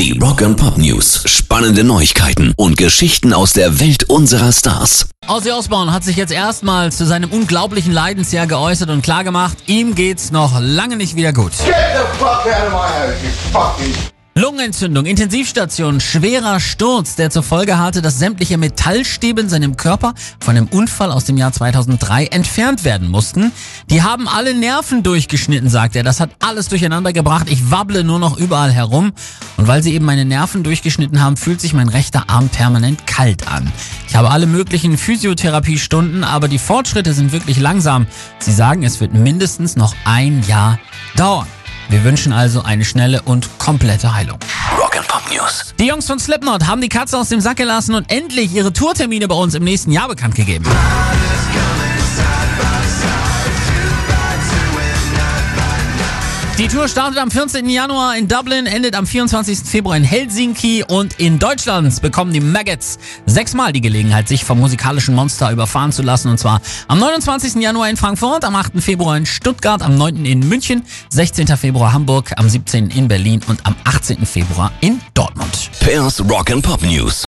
Die Rock and Pop News. Spannende Neuigkeiten und Geschichten aus der Welt unserer Stars. Ozzy Osbourne hat sich jetzt erstmals zu seinem unglaublichen Leidensjahr geäußert und klargemacht, ihm geht's noch lange nicht wieder gut. Get the fuck out of my house, you fucking Lungenentzündung, Intensivstation, schwerer Sturz, der zur Folge hatte, dass sämtliche Metallstäbe in seinem Körper von einem Unfall aus dem Jahr 2003 entfernt werden mussten. Die haben alle Nerven durchgeschnitten, sagt er. Das hat alles durcheinander gebracht. Ich wabble nur noch überall herum. Und weil sie eben meine Nerven durchgeschnitten haben, fühlt sich mein rechter Arm permanent kalt an. Ich habe alle möglichen Physiotherapiestunden, aber die Fortschritte sind wirklich langsam. Sie sagen, es wird mindestens noch ein Jahr dauern. Wir wünschen also eine schnelle und komplette Heilung. Rock and Pop News. Die Jungs von Slipknot haben die Katze aus dem Sack gelassen und endlich ihre Tourtermine bei uns im nächsten Jahr bekannt gegeben. Die Tour startet am 14. Januar in Dublin, endet am 24. Februar in Helsinki und in Deutschland bekommen die Maggots sechsmal die Gelegenheit, sich vom musikalischen Monster überfahren zu lassen. Und zwar am 29. Januar in Frankfurt, am 8. Februar in Stuttgart, am 9. in München, 16. Februar Hamburg, am 17. in Berlin und am 18. Februar in Dortmund. Pairs Rock and Pop News.